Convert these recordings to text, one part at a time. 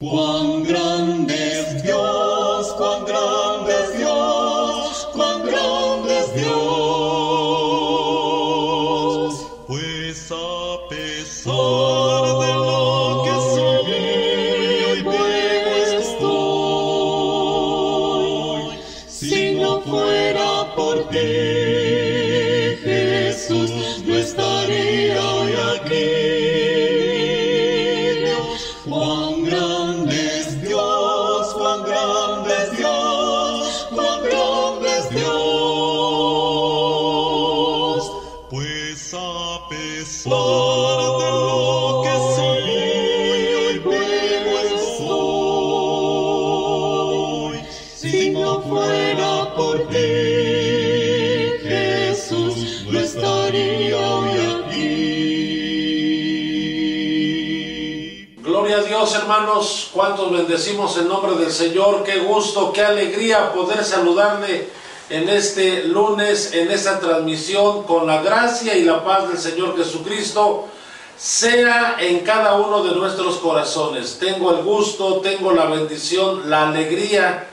Cuán grande bendecimos el nombre del Señor? Qué gusto, qué alegría poder saludarle en este lunes, en esta transmisión, con la gracia y la paz del Señor Jesucristo, sea en cada uno de nuestros corazones. Tengo el gusto, tengo la bendición, la alegría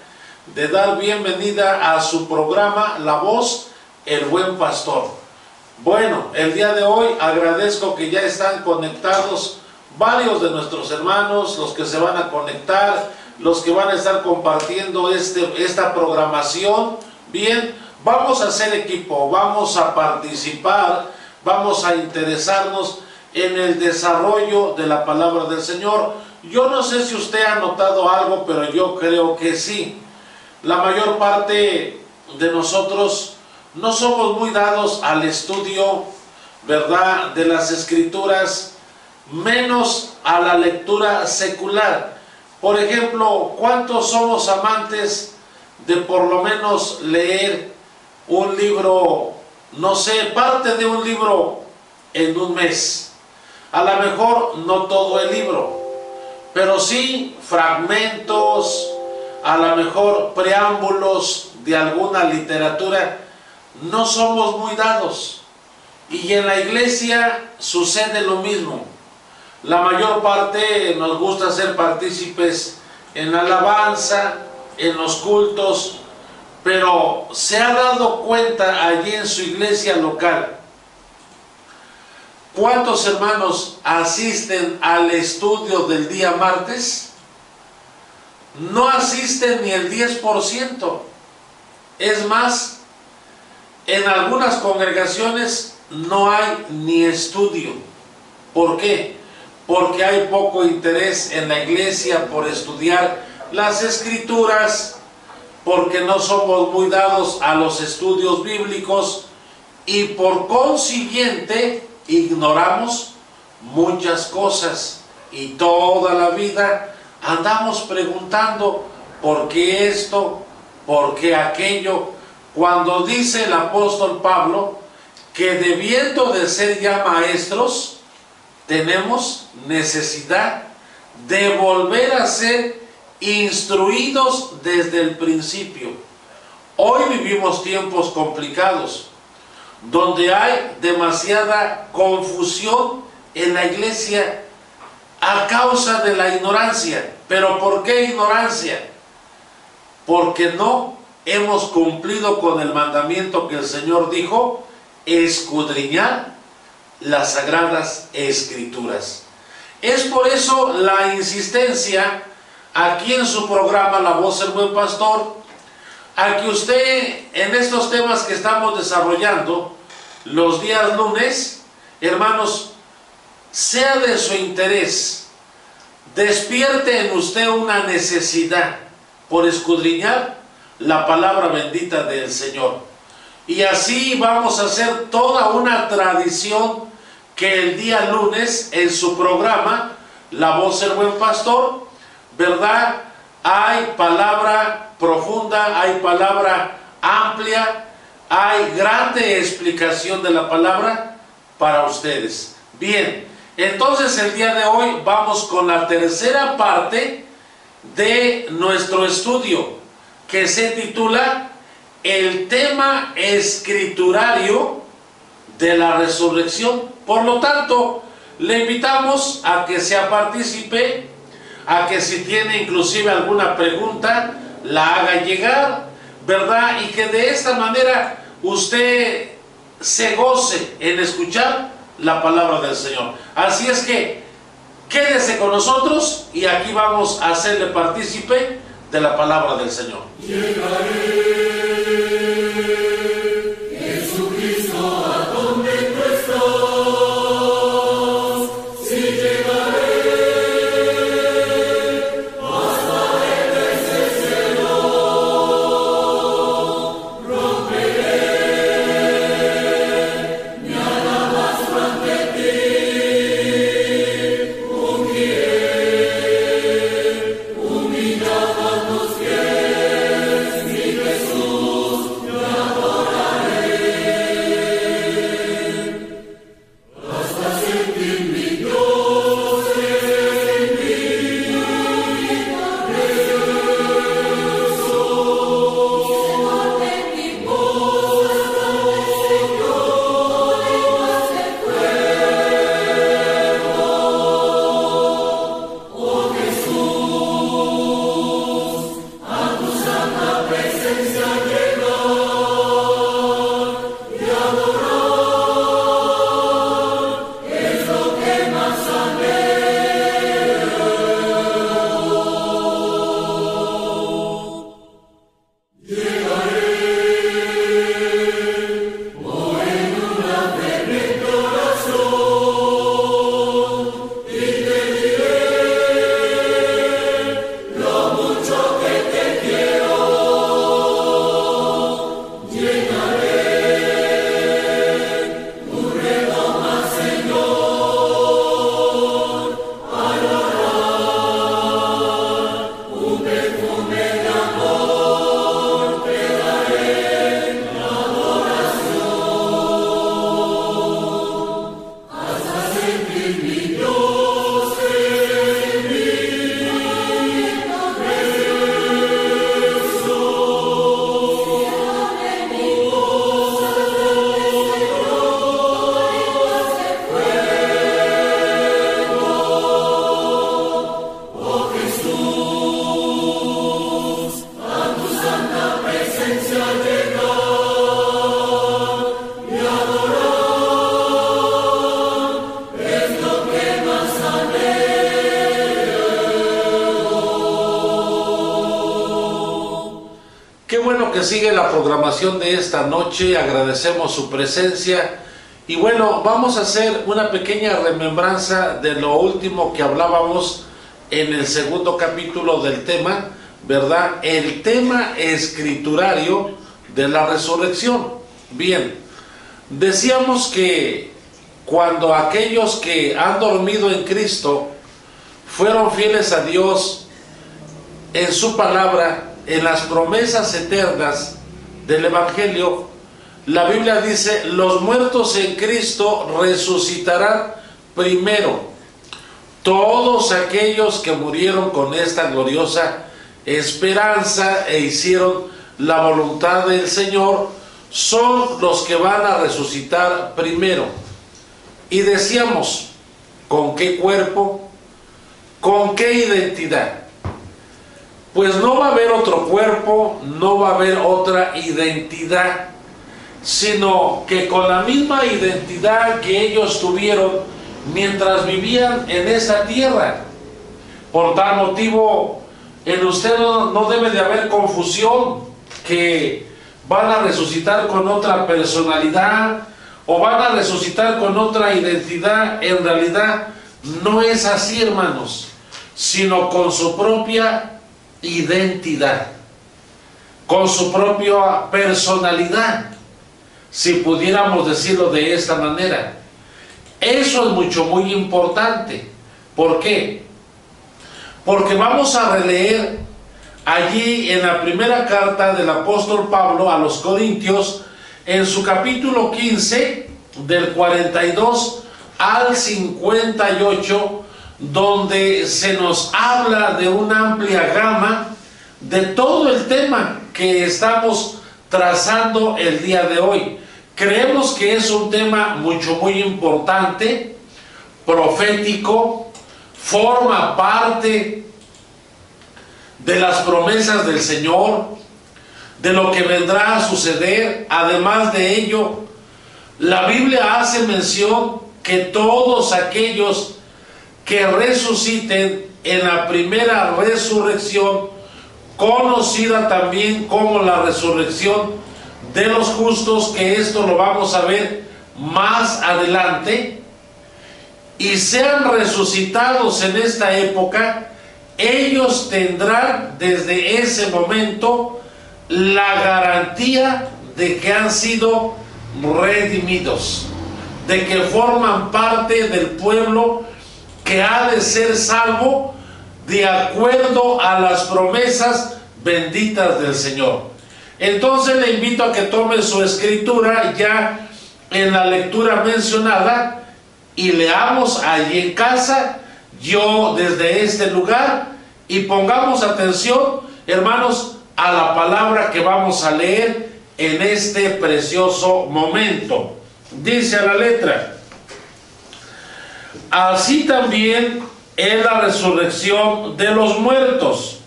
de dar bienvenida a su programa La Voz, el Buen Pastor. Bueno, el día de hoy agradezco que ya están conectados varios de nuestros hermanos, los que se van a conectar, los que van a estar compartiendo este, esta programación. Bien, vamos a hacer equipo, vamos a participar, vamos a interesarnos en el desarrollo de la palabra del Señor. Yo no sé si usted ha notado algo, pero yo creo que sí. La mayor parte de nosotros no somos muy dados al estudio, ¿verdad?, de las escrituras menos a la lectura secular. Por ejemplo, ¿cuántos somos amantes de por lo menos leer un libro, no sé, parte de un libro en un mes? A lo mejor no todo el libro, pero sí fragmentos, a lo mejor preámbulos de alguna literatura. No somos muy dados. Y en la iglesia sucede lo mismo. La mayor parte nos gusta ser partícipes en la alabanza, en los cultos, pero se ha dado cuenta allí en su iglesia local. ¿Cuántos hermanos asisten al estudio del día martes? No asisten ni el 10%. Es más, en algunas congregaciones no hay ni estudio. ¿Por qué? Porque hay poco interés en la iglesia por estudiar las escrituras, porque no somos muy dados a los estudios bíblicos y por consiguiente ignoramos muchas cosas. Y toda la vida andamos preguntando por qué esto, por qué aquello, cuando dice el apóstol Pablo que debiendo de ser ya maestros, tenemos necesidad de volver a ser instruidos desde el principio. Hoy vivimos tiempos complicados, donde hay demasiada confusión en la iglesia a causa de la ignorancia. ¿Pero por qué ignorancia? Porque no hemos cumplido con el mandamiento que el Señor dijo, escudriñar las sagradas escrituras. Es por eso la insistencia aquí en su programa La Voz del Buen Pastor, a que usted en estos temas que estamos desarrollando los días lunes, hermanos, sea de su interés, despierte en usted una necesidad por escudriñar la palabra bendita del Señor. Y así vamos a hacer toda una tradición que el día lunes en su programa, La Voz del Buen Pastor, ¿verdad? Hay palabra profunda, hay palabra amplia, hay grande explicación de la palabra para ustedes. Bien, entonces el día de hoy vamos con la tercera parte de nuestro estudio que se titula El tema escriturario de la resurrección. Por lo tanto, le invitamos a que sea partícipe, a que si tiene inclusive alguna pregunta, la haga llegar, ¿verdad? Y que de esta manera usted se goce en escuchar la palabra del Señor. Así es que quédese con nosotros y aquí vamos a hacerle partícipe de la palabra del Señor. De esta noche, agradecemos su presencia y bueno, vamos a hacer una pequeña remembranza de lo último que hablábamos en el segundo capítulo del tema, ¿verdad? El tema escriturario de la resurrección. Bien, decíamos que cuando aquellos que han dormido en Cristo fueron fieles a Dios en su palabra, en las promesas eternas del Evangelio, la Biblia dice, los muertos en Cristo resucitarán primero. Todos aquellos que murieron con esta gloriosa esperanza e hicieron la voluntad del Señor, son los que van a resucitar primero. Y decíamos, ¿con qué cuerpo? ¿Con qué identidad? Pues no va a haber otro cuerpo, no va a haber otra identidad, sino que con la misma identidad que ellos tuvieron mientras vivían en esa tierra. Por tal motivo, en usted no, debe de haber confusión que van a resucitar con otra personalidad o van a resucitar con otra identidad. En realidad no es así, hermanos, sino con su propia identidad, con su propia personalidad, si pudiéramos decirlo de esta manera. Eso es mucho, muy importante. ¿Por qué? Porque vamos a releer allí en la primera carta del apóstol Pablo a los Corintios, en su capítulo 15, del 42 al 58, donde se nos habla de una amplia gama de todo el tema que estamos trazando el día de hoy. Creemos que es un tema mucho, muy importante, profético, forma parte de las promesas del Señor, de lo que vendrá a suceder. Además de ello, la Biblia hace mención que todos aquellos que resuciten en la primera resurrección, conocida también como la resurrección de los justos, que esto lo vamos a ver más adelante, y sean resucitados en esta época, ellos tendrán desde ese momento la garantía de que han sido redimidos, de que forman parte del pueblo que ha de ser salvo de acuerdo a las promesas benditas del Señor. Entonces le invito a que tome su escritura ya en la lectura mencionada y leamos allí en casa, yo desde este lugar, y pongamos atención, hermanos, a la palabra que vamos a leer en este precioso momento. Dice la letra, así también es la resurrección de los muertos.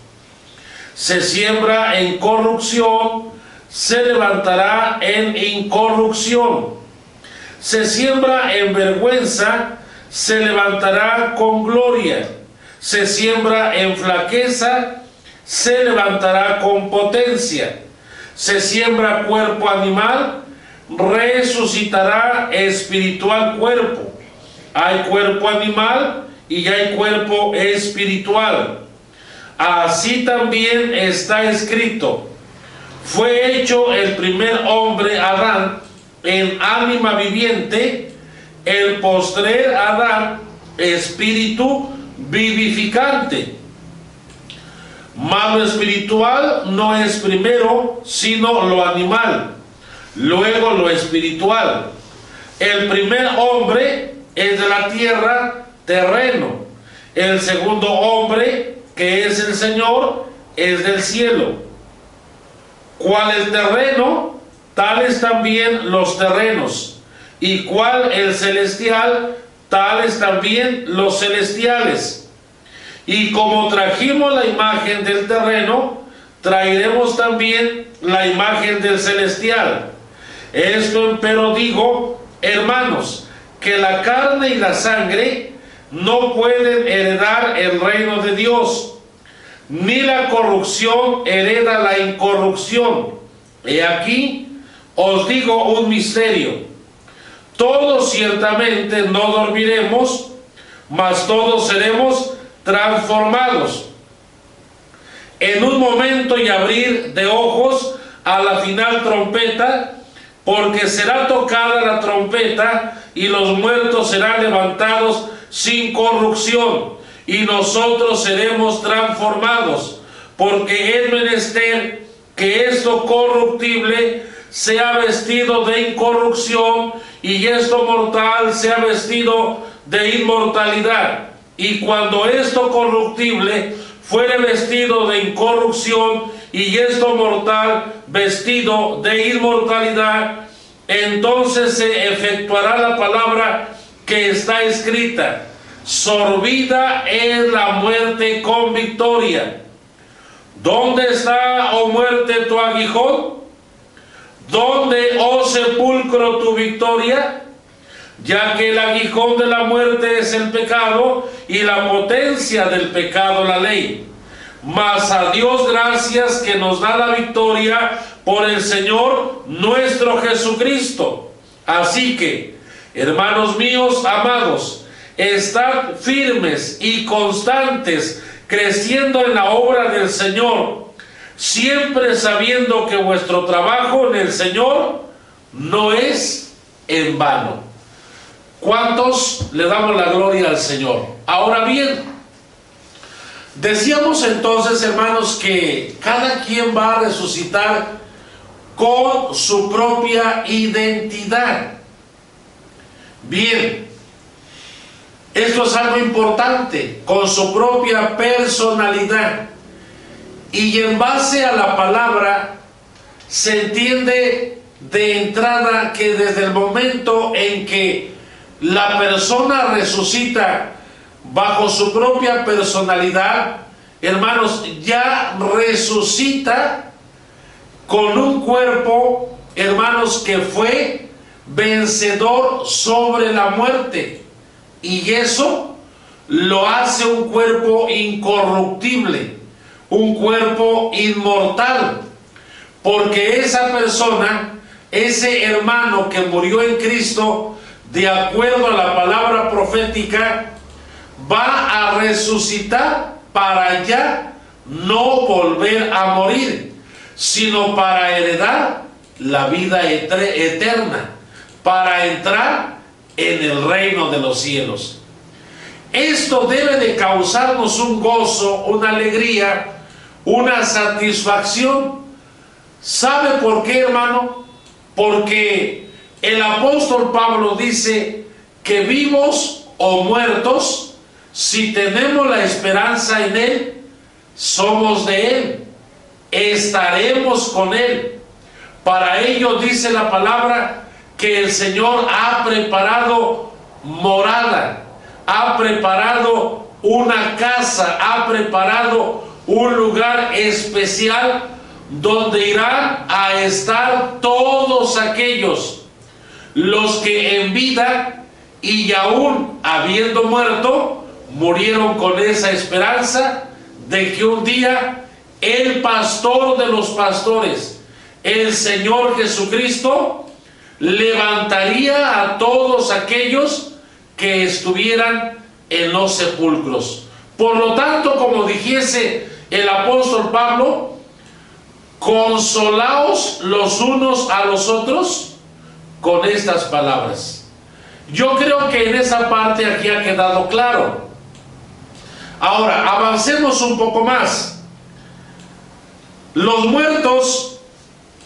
Se siembra en corrupción, se levantará en incorrupción. Se siembra en vergüenza, se levantará con gloria. Se siembra en flaqueza, se levantará con potencia. Se siembra cuerpo animal, resucitará espiritual cuerpo. Hay cuerpo animal y hay cuerpo espiritual. Así también está escrito. Fue hecho el primer hombre Adán en ánima viviente, el postrer Adán espíritu vivificante. Malo espiritual no es primero, sino lo animal, luego lo espiritual. El primer hombre es de la tierra, terreno. El segundo hombre, que es el Señor, es del cielo. ¿Cuál el terreno? Tales también los terrenos. ¿Y cuál el celestial? Tales también los celestiales. Y como trajimos la imagen del terreno, traeremos también la imagen del celestial. Esto pero digo, hermanos, que la carne y la sangre no pueden heredar el reino de Dios, ni la corrupción hereda la incorrupción. He aquí os digo un misterio. Todos ciertamente no dormiremos, mas todos seremos transformados en un momento y abrir de ojos a la final trompeta, porque será tocada la trompeta y los muertos serán levantados sin corrupción y nosotros seremos transformados, porque es menester que esto corruptible sea vestido de incorrupción y esto mortal sea vestido de inmortalidad. Y cuando esto corruptible fuere vestido de incorrupción y esto mortal vestido de inmortalidad, entonces se efectuará la palabra que está escrita. Sorbida es la muerte con victoria. ¿Dónde está, oh muerte, tu aguijón? ¿Dónde, oh sepulcro, tu victoria? ya que el aguijón de la muerte es el pecado y la potencia del pecado la ley. Mas a Dios gracias que nos da la victoria por el Señor nuestro Jesucristo. Así que, hermanos míos amados, estad firmes y constantes, creciendo en la obra del Señor, siempre sabiendo que vuestro trabajo en el Señor no es en vano. ¿Cuántos le damos la gloria al Señor? Ahora bien, decíamos entonces, hermanos, que cada quien va a resucitar con su propia identidad. Bien, esto es algo importante, con su propia personalidad. Y en base a la palabra se entiende de entrada que desde el momento en que la persona resucita bajo su propia personalidad, hermanos, ya resucita con un cuerpo, hermanos, que fue vencedor sobre la muerte. Y eso lo hace un cuerpo incorruptible, un cuerpo inmortal. Porque esa persona, ese hermano que murió en Cristo, de acuerdo a la palabra profética, va a resucitar para ya no volver a morir, sino para heredar la vida eterna, para entrar en el reino de los cielos. Esto debe de causarnos un gozo, una alegría, una satisfacción. ¿Sabe por qué, hermano? Porque el apóstol Pablo dice que vivos o muertos, si tenemos la esperanza en Él, somos de Él, estaremos con Él. Para ello dice la palabra que el Señor ha preparado morada, ha preparado una casa, ha preparado un lugar especial donde irán a estar todos aquellos los que en vida y aún habiendo muerto, murieron con esa esperanza de que un día el pastor de los pastores, el Señor Jesucristo, levantaría a todos aquellos que estuvieran en los sepulcros. Por lo tanto, como dijese el apóstol Pablo, consolaos los unos a los otros con estas palabras. Yo creo que en esa parte aquí ha quedado claro. Ahora, avancemos un poco más. Los muertos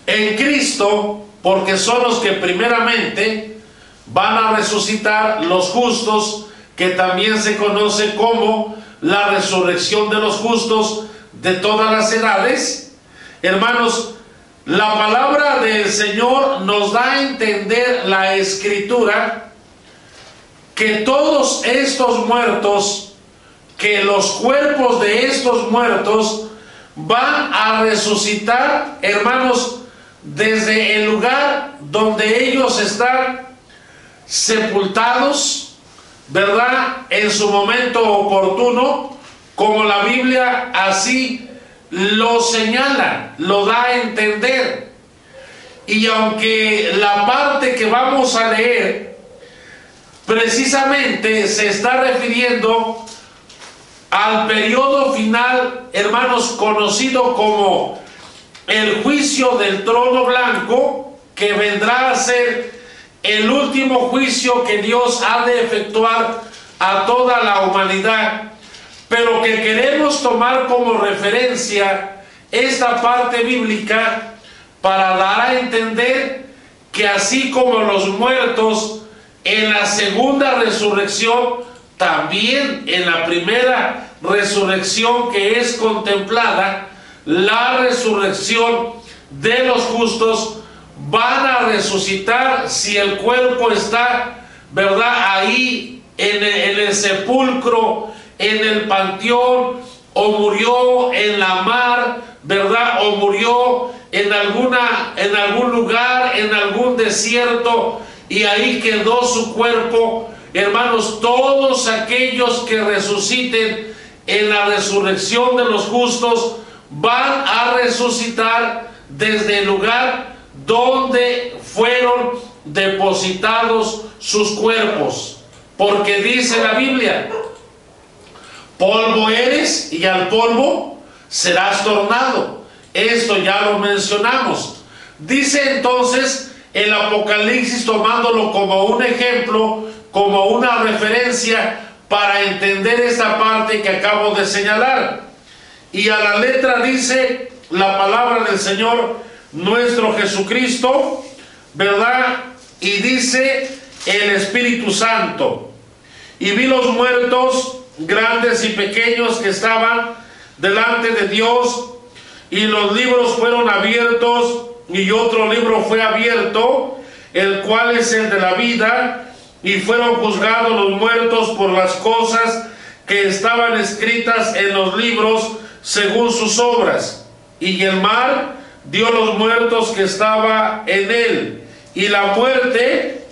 en Cristo, porque son los que primeramente van a resucitar los justos, que también se conoce como la resurrección de los justos de todas las edades. Hermanos, la palabra del Señor nos da a entender la escritura que todos estos muertos, que los cuerpos de estos muertos van a resucitar, hermanos, desde el lugar donde ellos están sepultados, ¿verdad? En su momento oportuno, como la Biblia así lo señala, lo da a entender. Y aunque la parte que vamos a leer precisamente se está refiriendo al periodo final, hermanos, conocido como el juicio del trono blanco, que vendrá a ser el último juicio que Dios ha de efectuar a toda la humanidad. Pero que queremos tomar como referencia esta parte bíblica para dar a entender que así como los muertos en la segunda resurrección, también en la primera resurrección que es contemplada, la resurrección de los justos van a resucitar si el cuerpo está, ¿verdad? Ahí en el, en el sepulcro en el panteón o murió en la mar, ¿verdad? O murió en alguna en algún lugar, en algún desierto y ahí quedó su cuerpo. Hermanos, todos aquellos que resuciten en la resurrección de los justos van a resucitar desde el lugar donde fueron depositados sus cuerpos. Porque dice la Biblia, Polvo eres y al polvo serás tornado. Esto ya lo mencionamos. Dice entonces el Apocalipsis tomándolo como un ejemplo, como una referencia para entender esta parte que acabo de señalar. Y a la letra dice la palabra del Señor nuestro Jesucristo, ¿verdad? Y dice el Espíritu Santo. Y vi los muertos grandes y pequeños que estaban delante de Dios y los libros fueron abiertos y otro libro fue abierto, el cual es el de la vida, y fueron juzgados los muertos por las cosas que estaban escritas en los libros según sus obras, y el mar dio los muertos que estaba en él, y la muerte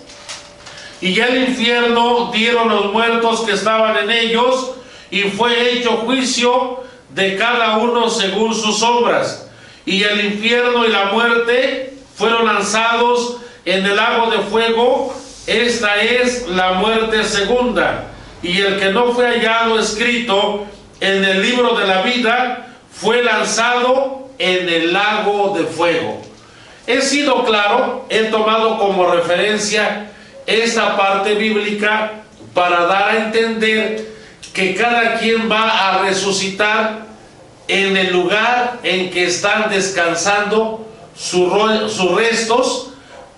y el infierno dieron los muertos que estaban en ellos, y fue hecho juicio de cada uno según sus obras. Y el infierno y la muerte fueron lanzados en el lago de fuego. Esta es la muerte segunda. Y el que no fue hallado escrito en el libro de la vida fue lanzado en el lago de fuego. He sido claro, he tomado como referencia esta parte bíblica para dar a entender que cada quien va a resucitar en el lugar en que están descansando sus restos,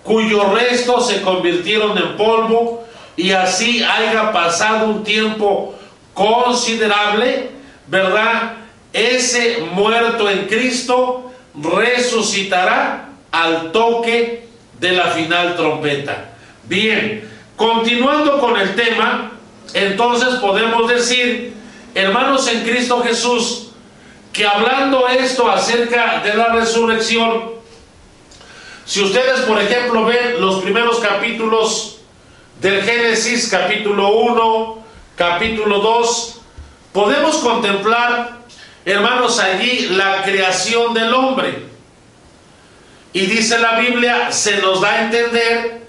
cuyos restos se convirtieron en polvo y así haya pasado un tiempo considerable, ¿verdad? Ese muerto en Cristo resucitará al toque de la final trompeta. Bien, continuando con el tema, entonces podemos decir, hermanos en Cristo Jesús, que hablando esto acerca de la resurrección, si ustedes, por ejemplo, ven los primeros capítulos del Génesis, capítulo 1, capítulo 2, podemos contemplar, hermanos, allí la creación del hombre. Y dice la Biblia, se nos da a entender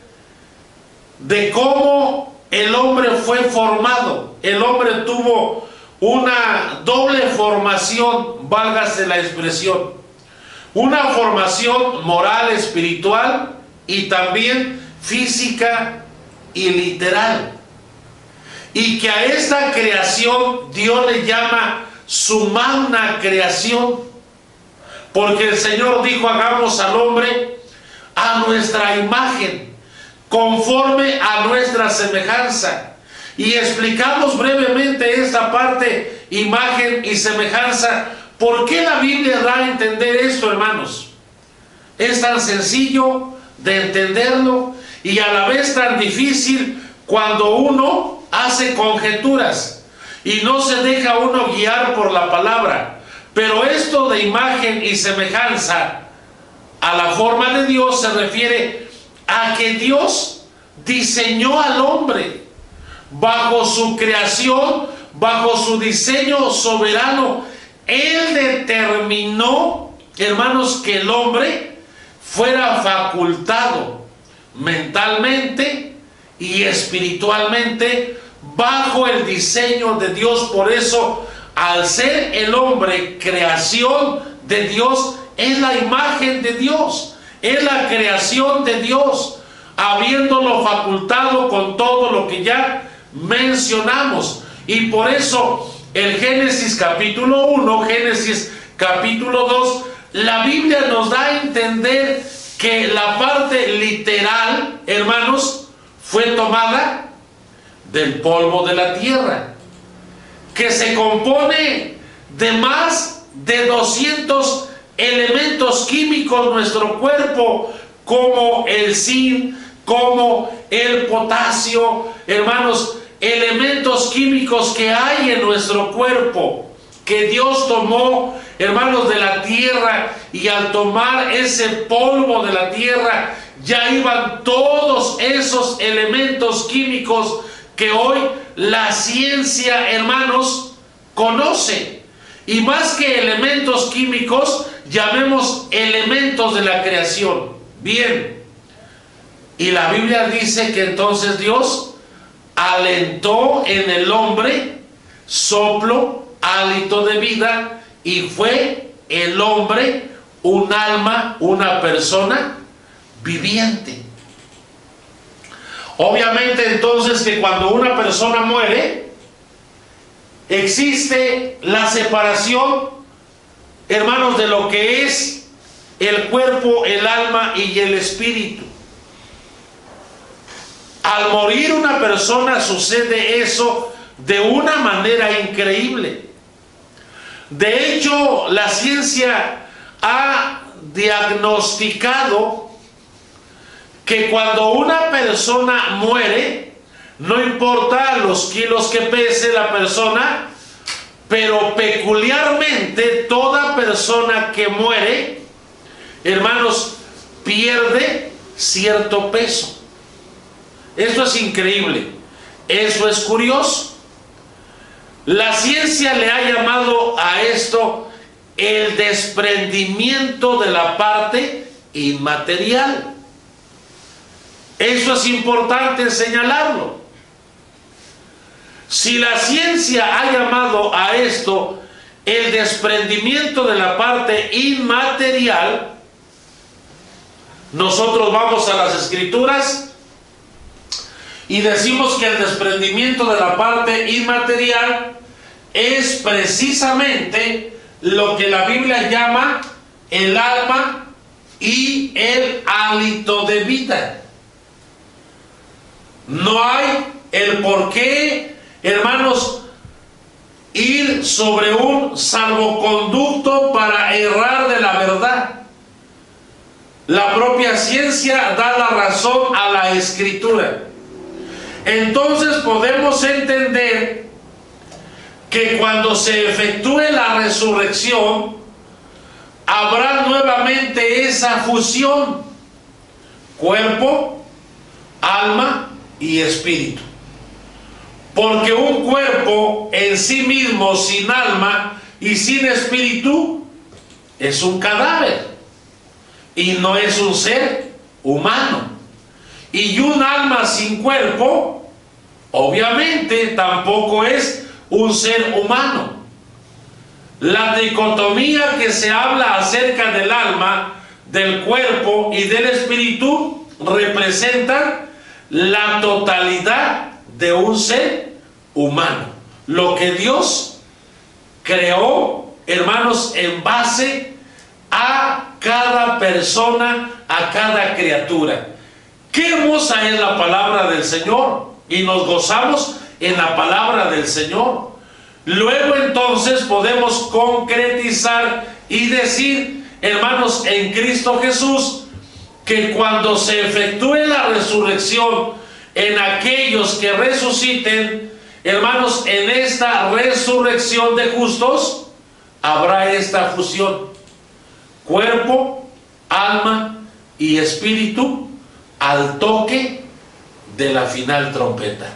de cómo el hombre fue formado. El hombre tuvo una doble formación, válgase la expresión. Una formación moral, espiritual y también física y literal. Y que a esta creación Dios le llama su magna creación. Porque el Señor dijo, hagamos al hombre a nuestra imagen conforme a nuestra semejanza. Y explicamos brevemente esta parte, imagen y semejanza. ¿Por qué la Biblia da a entender esto, hermanos? Es tan sencillo de entenderlo y a la vez tan difícil cuando uno hace conjeturas y no se deja uno guiar por la palabra. Pero esto de imagen y semejanza a la forma de Dios se refiere a que Dios diseñó al hombre bajo su creación, bajo su diseño soberano. Él determinó, hermanos, que el hombre fuera facultado mentalmente y espiritualmente bajo el diseño de Dios. Por eso, al ser el hombre creación de Dios, es la imagen de Dios es la creación de Dios, habiéndolo facultado con todo lo que ya mencionamos. Y por eso el Génesis capítulo 1, Génesis capítulo 2, la Biblia nos da a entender que la parte literal, hermanos, fue tomada del polvo de la tierra, que se compone de más de 200 elementos químicos nuestro cuerpo, como el zinc, como el potasio, hermanos, elementos químicos que hay en nuestro cuerpo, que Dios tomó, hermanos, de la tierra, y al tomar ese polvo de la tierra, ya iban todos esos elementos químicos que hoy la ciencia, hermanos, conoce. Y más que elementos químicos, llamemos elementos de la creación. Bien. Y la Biblia dice que entonces Dios alentó en el hombre soplo, hálito de vida, y fue el hombre un alma, una persona viviente. Obviamente entonces que cuando una persona muere, existe la separación hermanos, de lo que es el cuerpo, el alma y el espíritu. Al morir una persona sucede eso de una manera increíble. De hecho, la ciencia ha diagnosticado que cuando una persona muere, no importa los kilos que pese la persona, pero peculiarmente toda persona que muere, hermanos, pierde cierto peso. Esto es increíble, eso es curioso. La ciencia le ha llamado a esto el desprendimiento de la parte inmaterial. Eso es importante señalarlo. Si la ciencia ha llamado a esto el desprendimiento de la parte inmaterial, nosotros vamos a las escrituras y decimos que el desprendimiento de la parte inmaterial es precisamente lo que la Biblia llama el alma y el hálito de vida. No hay el por qué, hermanos, ir sobre un salvoconducto para errar de la verdad. La propia ciencia da la razón a la escritura. Entonces podemos entender que cuando se efectúe la resurrección, habrá nuevamente esa fusión, cuerpo, alma y espíritu. Porque un cuerpo en sí mismo, sin alma y sin espíritu, es un cadáver y no es un ser humano. Y un alma sin cuerpo, obviamente, tampoco es un ser humano. La dicotomía que se habla acerca del alma, del cuerpo y del espíritu representa la totalidad de un ser humano. Lo que Dios creó, hermanos, en base a cada persona, a cada criatura. Qué hermosa es la palabra del Señor y nos gozamos en la palabra del Señor. Luego entonces podemos concretizar y decir, hermanos, en Cristo Jesús, que cuando se efectúe la resurrección en aquellos que resuciten, hermanos, en esta resurrección de justos, habrá esta fusión. Cuerpo, alma y espíritu al toque de la final trompeta.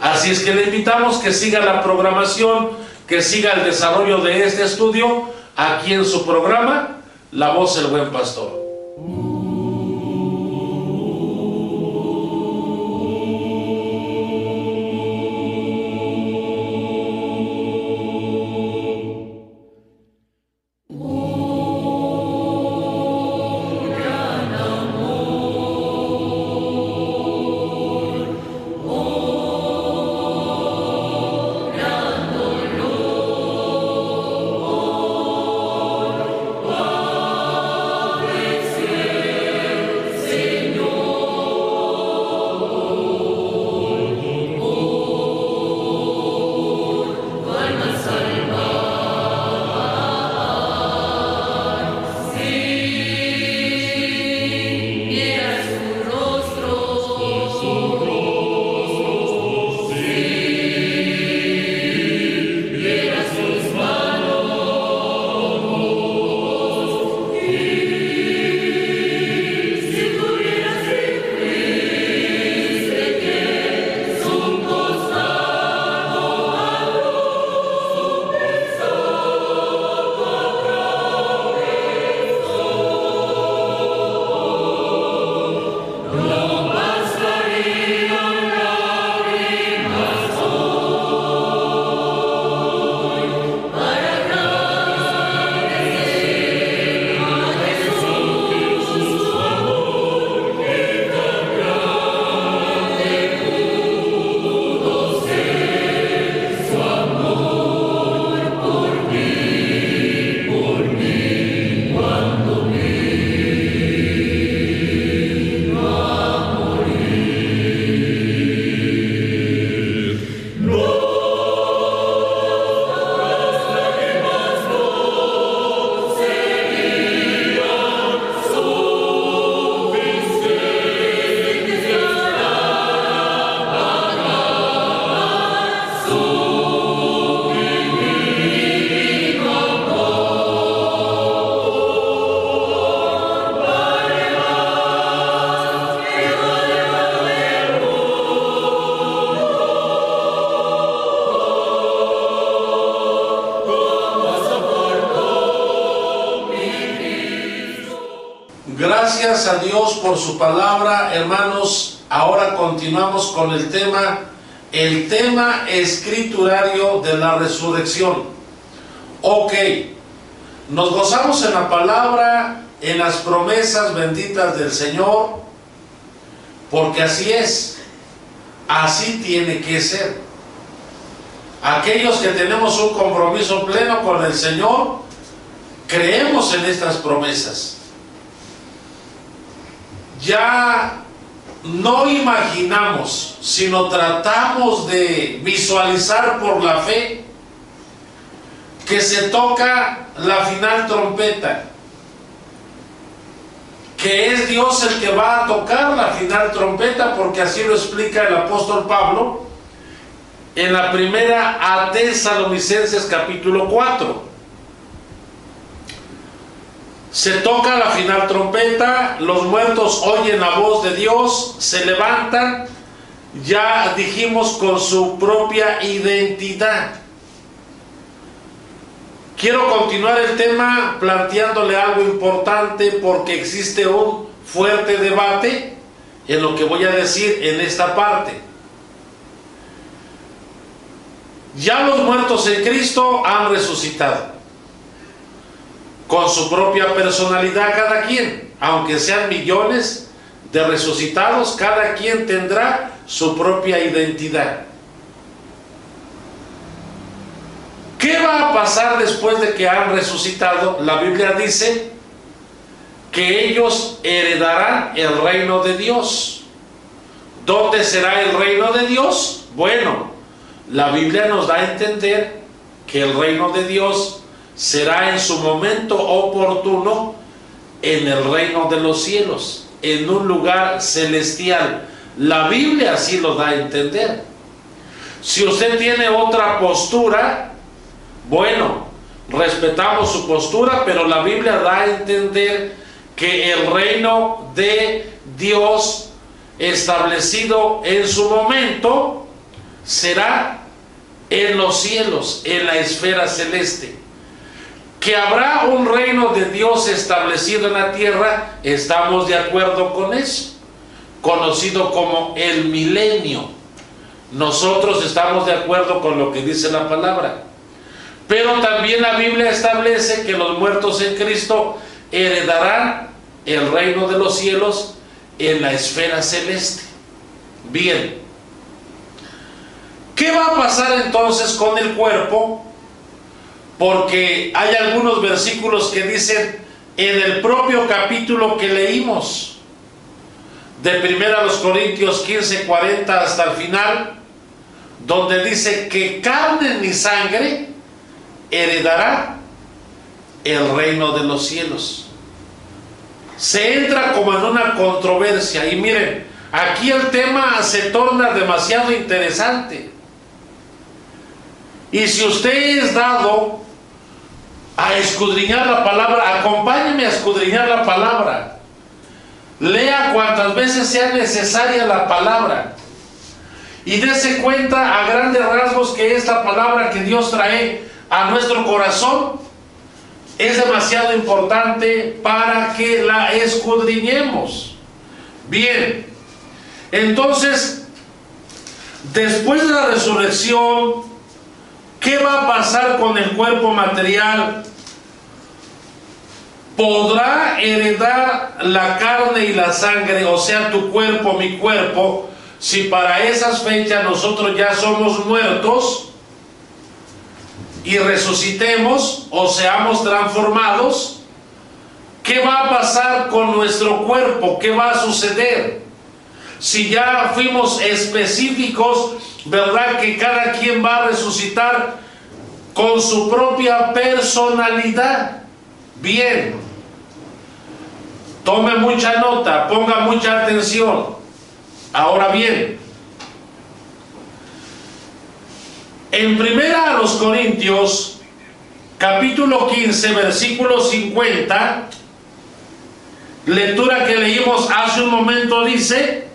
Así es que le invitamos que siga la programación, que siga el desarrollo de este estudio aquí en su programa, La Voz del Buen Pastor. Por su palabra, hermanos. Ahora continuamos con el tema, el tema escriturario de la resurrección. Ok, nos gozamos en la palabra, en las promesas benditas del Señor, porque así es, así tiene que ser. Aquellos que tenemos un compromiso pleno con el Señor, creemos en estas promesas ya no imaginamos, sino tratamos de visualizar por la fe que se toca la final trompeta, que es Dios el que va a tocar la final trompeta, porque así lo explica el apóstol Pablo en la primera a Tesalonicenses capítulo 4 se toca la final trompeta, los muertos oyen la voz de Dios, se levantan, ya dijimos con su propia identidad. Quiero continuar el tema planteándole algo importante porque existe un fuerte debate en lo que voy a decir en esta parte. Ya los muertos en Cristo han resucitado con su propia personalidad cada quien, aunque sean millones de resucitados, cada quien tendrá su propia identidad. ¿Qué va a pasar después de que han resucitado? La Biblia dice que ellos heredarán el reino de Dios. ¿Dónde será el reino de Dios? Bueno, la Biblia nos da a entender que el reino de Dios será en su momento oportuno en el reino de los cielos, en un lugar celestial. La Biblia así lo da a entender. Si usted tiene otra postura, bueno, respetamos su postura, pero la Biblia da a entender que el reino de Dios establecido en su momento será en los cielos, en la esfera celeste que habrá un reino de Dios establecido en la tierra, estamos de acuerdo con eso, conocido como el milenio. Nosotros estamos de acuerdo con lo que dice la palabra. Pero también la Biblia establece que los muertos en Cristo heredarán el reino de los cielos en la esfera celeste. Bien. ¿Qué va a pasar entonces con el cuerpo porque hay algunos versículos que dicen en el propio capítulo que leímos, de 1 a los Corintios 15, 40 hasta el final, donde dice que carne ni sangre heredará el reino de los cielos. Se entra como en una controversia y miren, aquí el tema se torna demasiado interesante. Y si usted es dado a escudriñar la palabra, acompáñeme a escudriñar la palabra. Lea cuantas veces sea necesaria la palabra. Y dése cuenta a grandes rasgos que esta palabra que Dios trae a nuestro corazón es demasiado importante para que la escudriñemos. Bien, entonces, después de la resurrección, ¿qué va a pasar con el cuerpo material podrá heredar la carne y la sangre, o sea, tu cuerpo, mi cuerpo, si para esas fechas nosotros ya somos muertos y resucitemos o seamos transformados, ¿qué va a pasar con nuestro cuerpo? ¿Qué va a suceder? Si ya fuimos específicos, ¿verdad? Que cada quien va a resucitar con su propia personalidad. Bien, Tome mucha nota, ponga mucha atención. Ahora bien, en primera a los Corintios, capítulo 15, versículo 50, lectura que leímos hace un momento dice,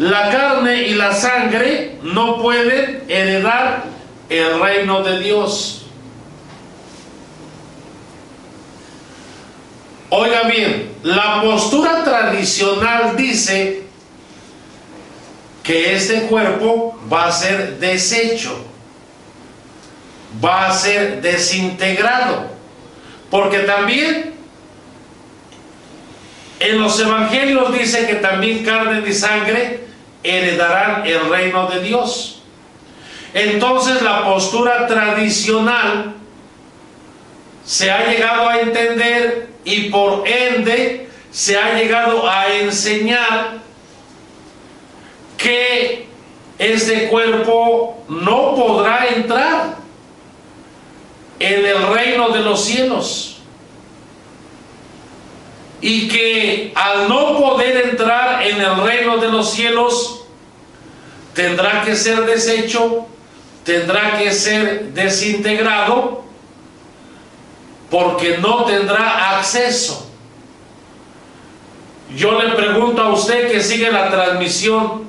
la carne y la sangre no pueden heredar el reino de Dios. Oiga bien, la postura tradicional dice que este cuerpo va a ser deshecho, va a ser desintegrado, porque también en los evangelios dice que también carne y sangre heredarán el reino de Dios. Entonces la postura tradicional se ha llegado a entender y por ende se ha llegado a enseñar que este cuerpo no podrá entrar en el reino de los cielos y que al no poder entrar en el reino de los cielos tendrá que ser deshecho, tendrá que ser desintegrado porque no tendrá acceso. Yo le pregunto a usted que sigue la transmisión,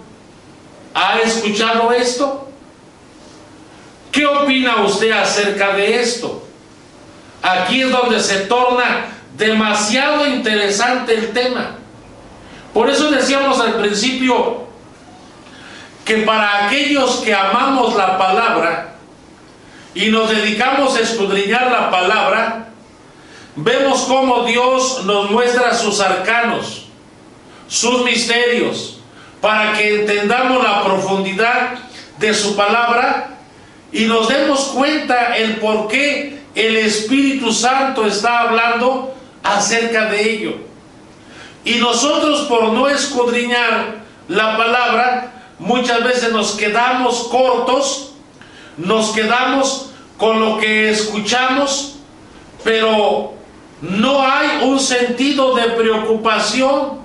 ¿ha escuchado esto? ¿Qué opina usted acerca de esto? Aquí es donde se torna demasiado interesante el tema. Por eso decíamos al principio que para aquellos que amamos la palabra y nos dedicamos a escudriñar la palabra, vemos cómo Dios nos muestra sus arcanos, sus misterios, para que entendamos la profundidad de su palabra y nos demos cuenta el por qué el Espíritu Santo está hablando acerca de ello. Y nosotros por no escudriñar la palabra, muchas veces nos quedamos cortos, nos quedamos con lo que escuchamos, pero no hay un sentido de preocupación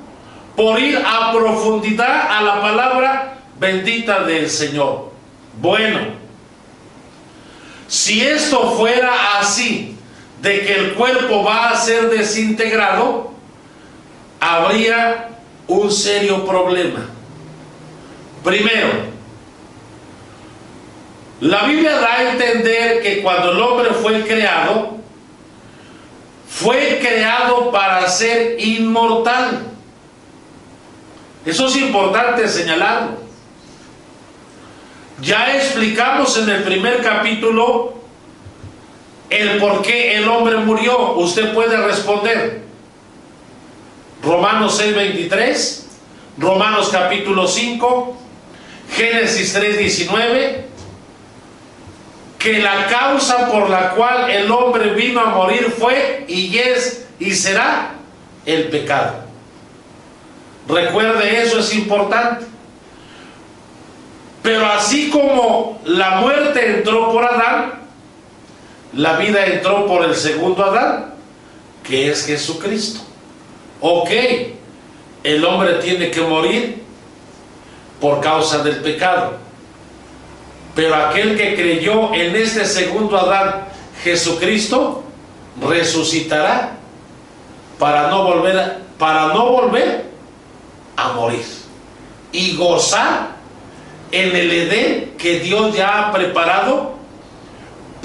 por ir a profundidad a la palabra bendita del Señor. Bueno, si esto fuera así, de que el cuerpo va a ser desintegrado, habría un serio problema. Primero, la Biblia da a entender que cuando el hombre fue creado, fue creado para ser inmortal. Eso es importante señalarlo. Ya explicamos en el primer capítulo el por qué el hombre murió. Usted puede responder. Romanos 6:23, Romanos capítulo 5, Génesis 3:19, que la causa por la cual el hombre vino a morir fue y es y será el pecado. Recuerde eso, es importante. Pero así como la muerte entró por Adán, la vida entró por el segundo Adán, que es Jesucristo. Ok, el hombre tiene que morir por causa del pecado. Pero aquel que creyó en este segundo Adán, Jesucristo, resucitará para no volver a, para no volver a morir y gozar en el Edén que Dios ya ha preparado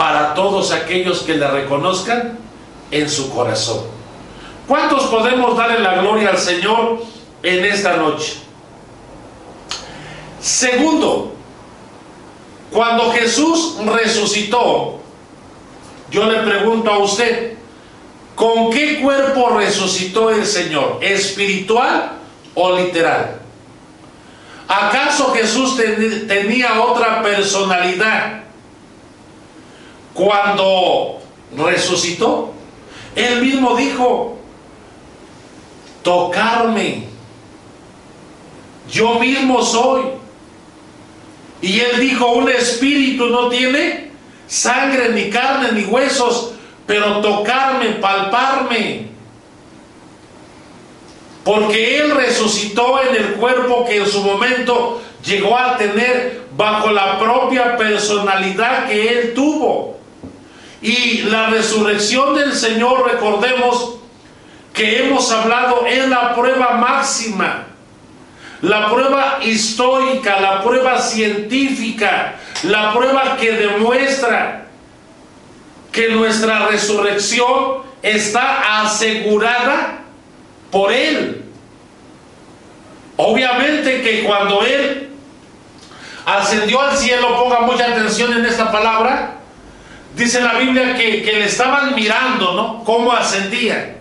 para todos aquellos que le reconozcan en su corazón. ¿Cuántos podemos darle la gloria al Señor en esta noche? Segundo, cuando Jesús resucitó, yo le pregunto a usted, ¿con qué cuerpo resucitó el Señor? ¿Espiritual o literal? ¿Acaso Jesús tenía otra personalidad cuando resucitó, él mismo dijo, tocarme, yo mismo soy. Y él dijo, un espíritu no tiene sangre, ni carne, ni huesos, pero tocarme, palparme. Porque él resucitó en el cuerpo que en su momento llegó a tener bajo la propia personalidad que él tuvo. Y la resurrección del Señor, recordemos que hemos hablado, es la prueba máxima, la prueba histórica, la prueba científica, la prueba que demuestra que nuestra resurrección está asegurada por Él. Obviamente que cuando Él ascendió al cielo, ponga mucha atención en esta palabra, dice la Biblia que, le estaban mirando, ¿no? Cómo ascendía.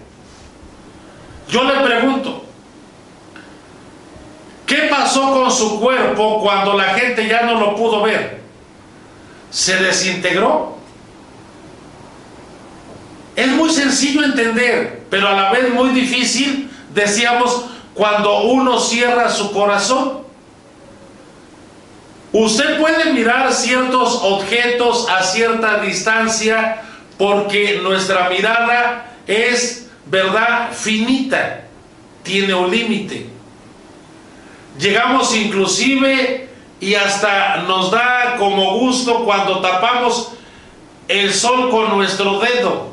Yo le pregunto, ¿qué pasó con su cuerpo cuando la gente ya no lo pudo ver? ¿Se desintegró? Es muy sencillo entender, pero a la vez muy difícil, decíamos, cuando uno cierra su corazón. Usted puede mirar ciertos objetos a cierta distancia porque nuestra mirada es, ¿verdad?, finita, tiene un límite. Llegamos inclusive y hasta nos da como gusto cuando tapamos el sol con nuestro dedo.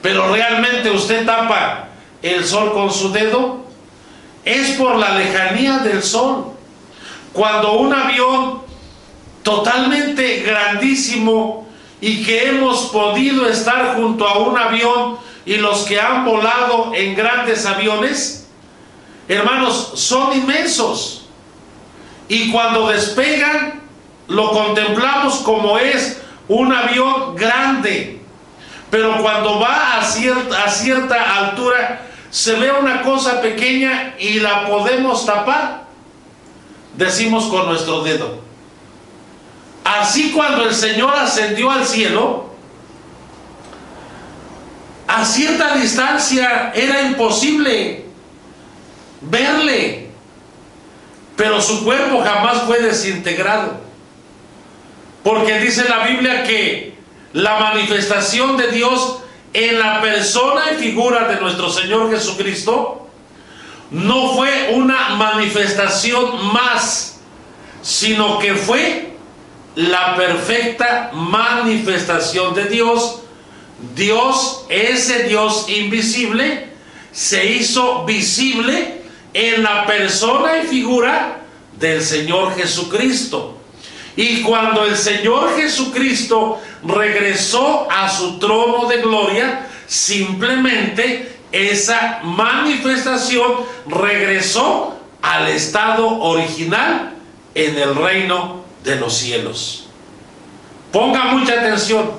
Pero realmente usted tapa el sol con su dedo, es por la lejanía del sol. Cuando un avión totalmente grandísimo y que hemos podido estar junto a un avión y los que han volado en grandes aviones, hermanos, son inmensos. Y cuando despegan, lo contemplamos como es un avión grande. Pero cuando va a cierta, a cierta altura, se ve una cosa pequeña y la podemos tapar decimos con nuestro dedo. Así cuando el Señor ascendió al cielo, a cierta distancia era imposible verle, pero su cuerpo jamás fue desintegrado. Porque dice la Biblia que la manifestación de Dios en la persona y figura de nuestro Señor Jesucristo no fue una manifestación más, sino que fue la perfecta manifestación de Dios. Dios, ese Dios invisible, se hizo visible en la persona y figura del Señor Jesucristo. Y cuando el Señor Jesucristo regresó a su trono de gloria, simplemente esa manifestación regresó al estado original en el reino de los cielos. Ponga mucha atención.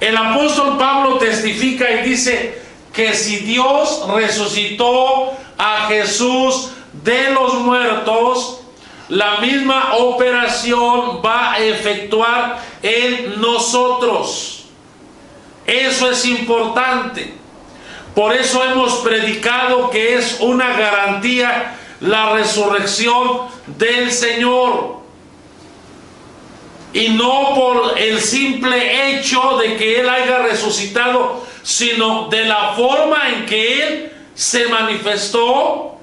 El apóstol Pablo testifica y dice que si Dios resucitó a Jesús de los muertos, la misma operación va a efectuar en nosotros. Eso es importante. Por eso hemos predicado que es una garantía la resurrección del Señor. Y no por el simple hecho de que Él haya resucitado, sino de la forma en que Él se manifestó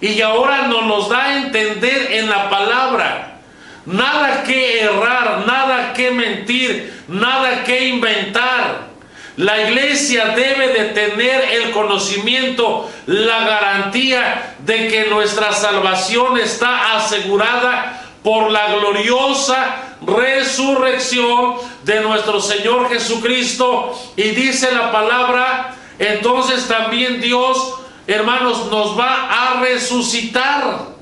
y ahora nos da a entender en la palabra. Nada que errar, nada que mentir, nada que inventar. La iglesia debe de tener el conocimiento, la garantía de que nuestra salvación está asegurada por la gloriosa resurrección de nuestro Señor Jesucristo. Y dice la palabra, entonces también Dios, hermanos, nos va a resucitar,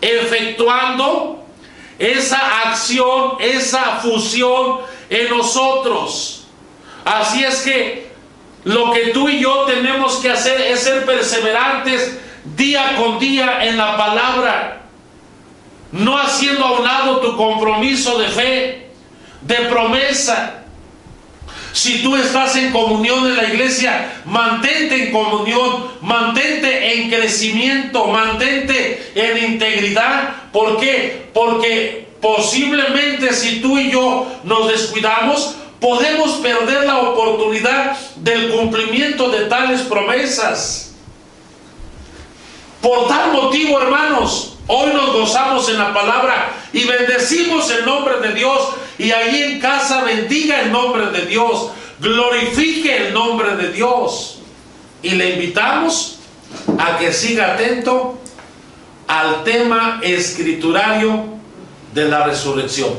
efectuando esa acción, esa fusión en nosotros. Así es que lo que tú y yo tenemos que hacer es ser perseverantes día con día en la palabra, no haciendo a un lado tu compromiso de fe, de promesa. Si tú estás en comunión en la iglesia, mantente en comunión, mantente en crecimiento, mantente en integridad. ¿Por qué? Porque posiblemente si tú y yo nos descuidamos, podemos perder la oportunidad del cumplimiento de tales promesas. Por tal motivo, hermanos, hoy nos gozamos en la palabra y bendecimos el nombre de Dios y ahí en casa bendiga el nombre de Dios, glorifique el nombre de Dios y le invitamos a que siga atento al tema escriturario de la resurrección.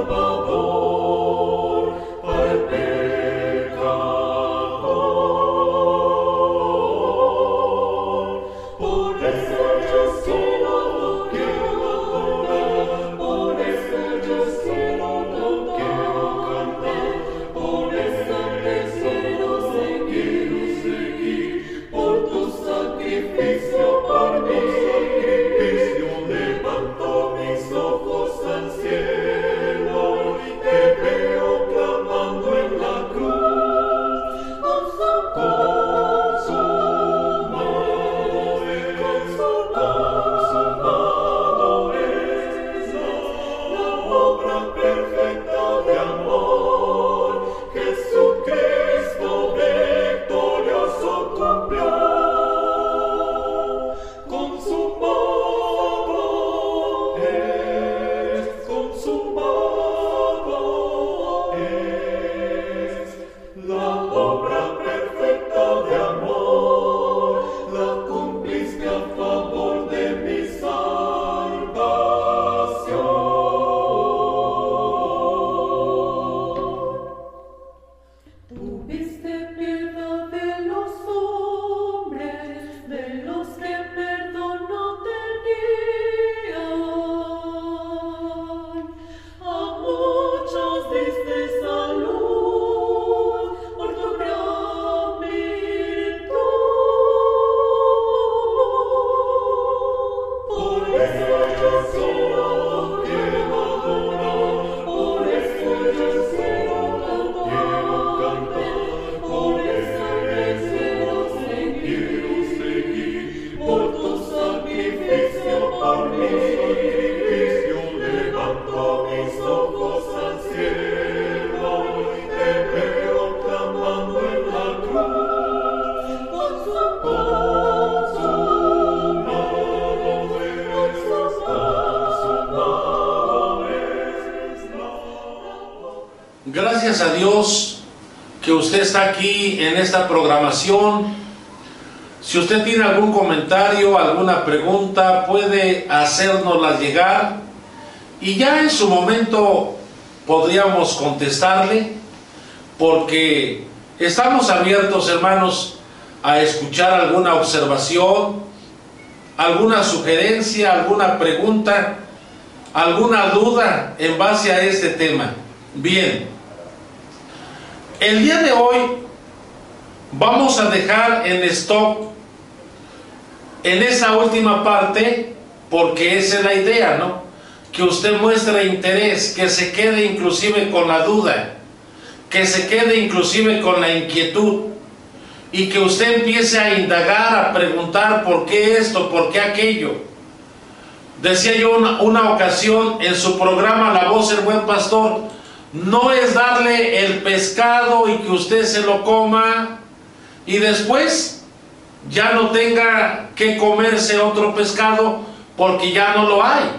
Jehovah. Usted está aquí en esta programación. Si usted tiene algún comentario, alguna pregunta, puede hacérnosla llegar y ya en su momento podríamos contestarle porque estamos abiertos, hermanos, a escuchar alguna observación, alguna sugerencia, alguna pregunta, alguna duda en base a este tema. Bien, el día de hoy vamos a dejar en stop en esa última parte, porque esa es la idea, ¿no? Que usted muestre interés, que se quede inclusive con la duda, que se quede inclusive con la inquietud y que usted empiece a indagar, a preguntar por qué esto, por qué aquello. Decía yo una, una ocasión en su programa La voz del buen pastor, no es darle el pescado y que usted se lo coma y después ya no tenga que comerse otro pescado porque ya no lo hay.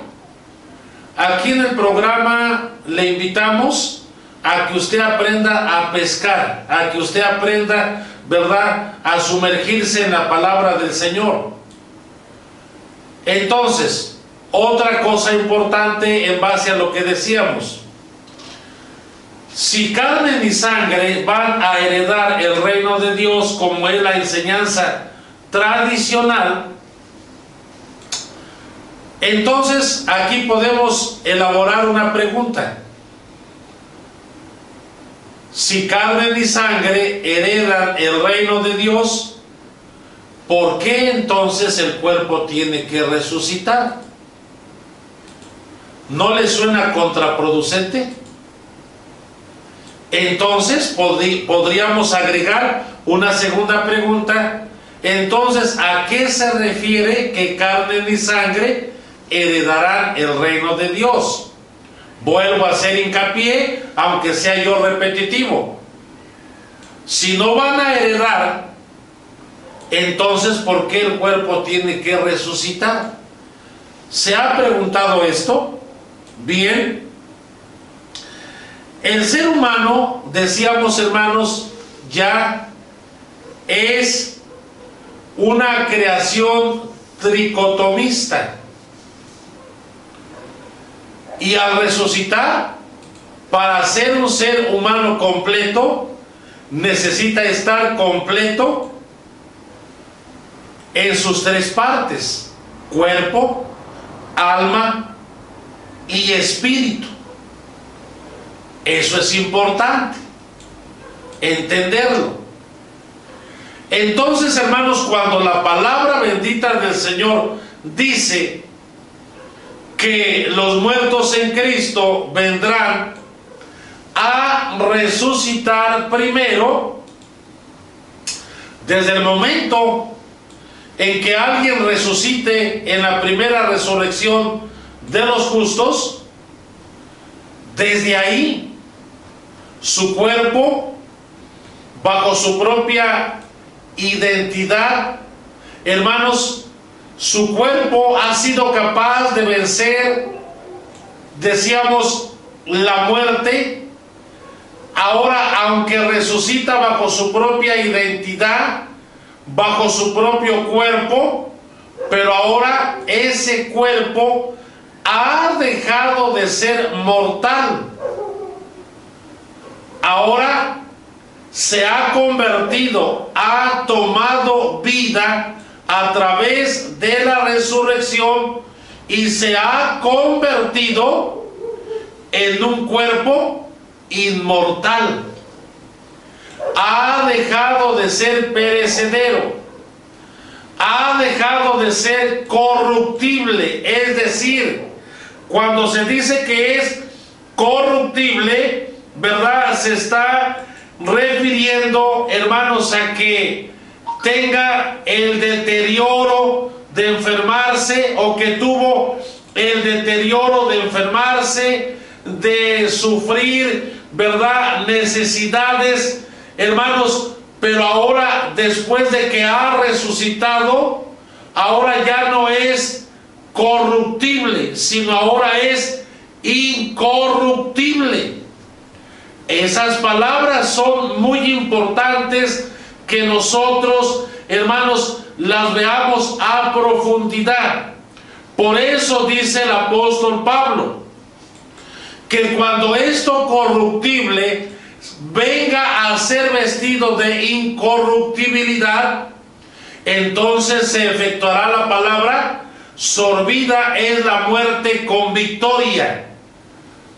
Aquí en el programa le invitamos a que usted aprenda a pescar, a que usted aprenda, ¿verdad?, a sumergirse en la palabra del Señor. Entonces, otra cosa importante en base a lo que decíamos, si carne ni sangre van a heredar el reino de Dios como es la enseñanza tradicional, entonces aquí podemos elaborar una pregunta. Si carne ni sangre heredan el reino de Dios, ¿por qué entonces el cuerpo tiene que resucitar? ¿No le suena contraproducente? Entonces podríamos agregar una segunda pregunta. Entonces, ¿a qué se refiere que carne ni sangre heredarán el reino de Dios? Vuelvo a hacer hincapié, aunque sea yo repetitivo. Si no van a heredar, entonces ¿por qué el cuerpo tiene que resucitar? ¿Se ha preguntado esto? Bien. El ser humano, decíamos hermanos, ya es una creación tricotomista. Y al resucitar, para ser un ser humano completo, necesita estar completo en sus tres partes, cuerpo, alma y espíritu. Eso es importante, entenderlo. Entonces, hermanos, cuando la palabra bendita del Señor dice que los muertos en Cristo vendrán a resucitar primero, desde el momento en que alguien resucite en la primera resurrección de los justos, desde ahí su cuerpo bajo su propia identidad. Hermanos, su cuerpo ha sido capaz de vencer, decíamos, la muerte. Ahora, aunque resucita bajo su propia identidad, bajo su propio cuerpo, pero ahora ese cuerpo ha dejado de ser mortal ahora se ha convertido, ha tomado vida a través de la resurrección y se ha convertido en un cuerpo inmortal. Ha dejado de ser perecedero. Ha dejado de ser corruptible. Es decir, cuando se dice que es corruptible, ¿verdad? Se está refiriendo, hermanos, a que tenga el deterioro de enfermarse o que tuvo el deterioro de enfermarse, de sufrir, ¿verdad? Necesidades, hermanos, pero ahora, después de que ha resucitado, ahora ya no es corruptible, sino ahora es incorruptible. Esas palabras son muy importantes que nosotros, hermanos, las veamos a profundidad. Por eso dice el apóstol Pablo, que cuando esto corruptible venga a ser vestido de incorruptibilidad, entonces se efectuará la palabra, sorbida es la muerte con victoria.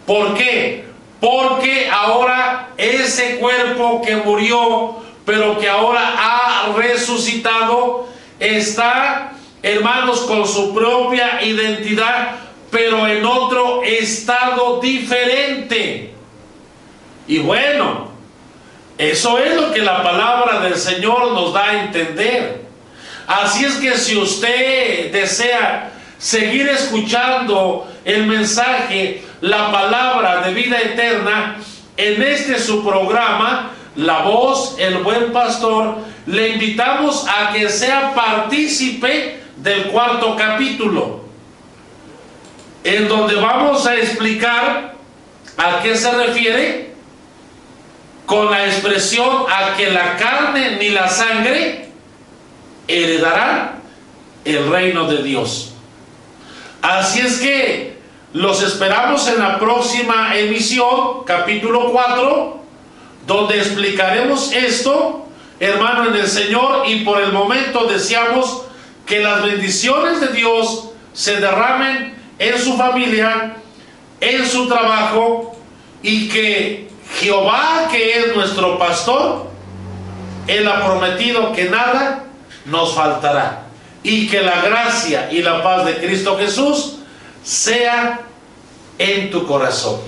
¿Por qué? Porque ahora ese cuerpo que murió, pero que ahora ha resucitado, está, hermanos, con su propia identidad, pero en otro estado diferente. Y bueno, eso es lo que la palabra del Señor nos da a entender. Así es que si usted desea seguir escuchando el mensaje, la palabra de vida eterna, en este su programa, La Voz, el Buen Pastor, le invitamos a que sea partícipe del cuarto capítulo, en donde vamos a explicar a qué se refiere con la expresión a que la carne ni la sangre heredarán el reino de Dios. Así es que los esperamos en la próxima emisión, capítulo 4, donde explicaremos esto, hermano en el Señor, y por el momento deseamos que las bendiciones de Dios se derramen en su familia, en su trabajo, y que Jehová, que es nuestro pastor, Él ha prometido que nada nos faltará. Y que la gracia y la paz de Cristo Jesús sea en tu corazón.